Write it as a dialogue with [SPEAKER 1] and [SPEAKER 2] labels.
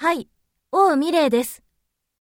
[SPEAKER 1] はい、王美玲です。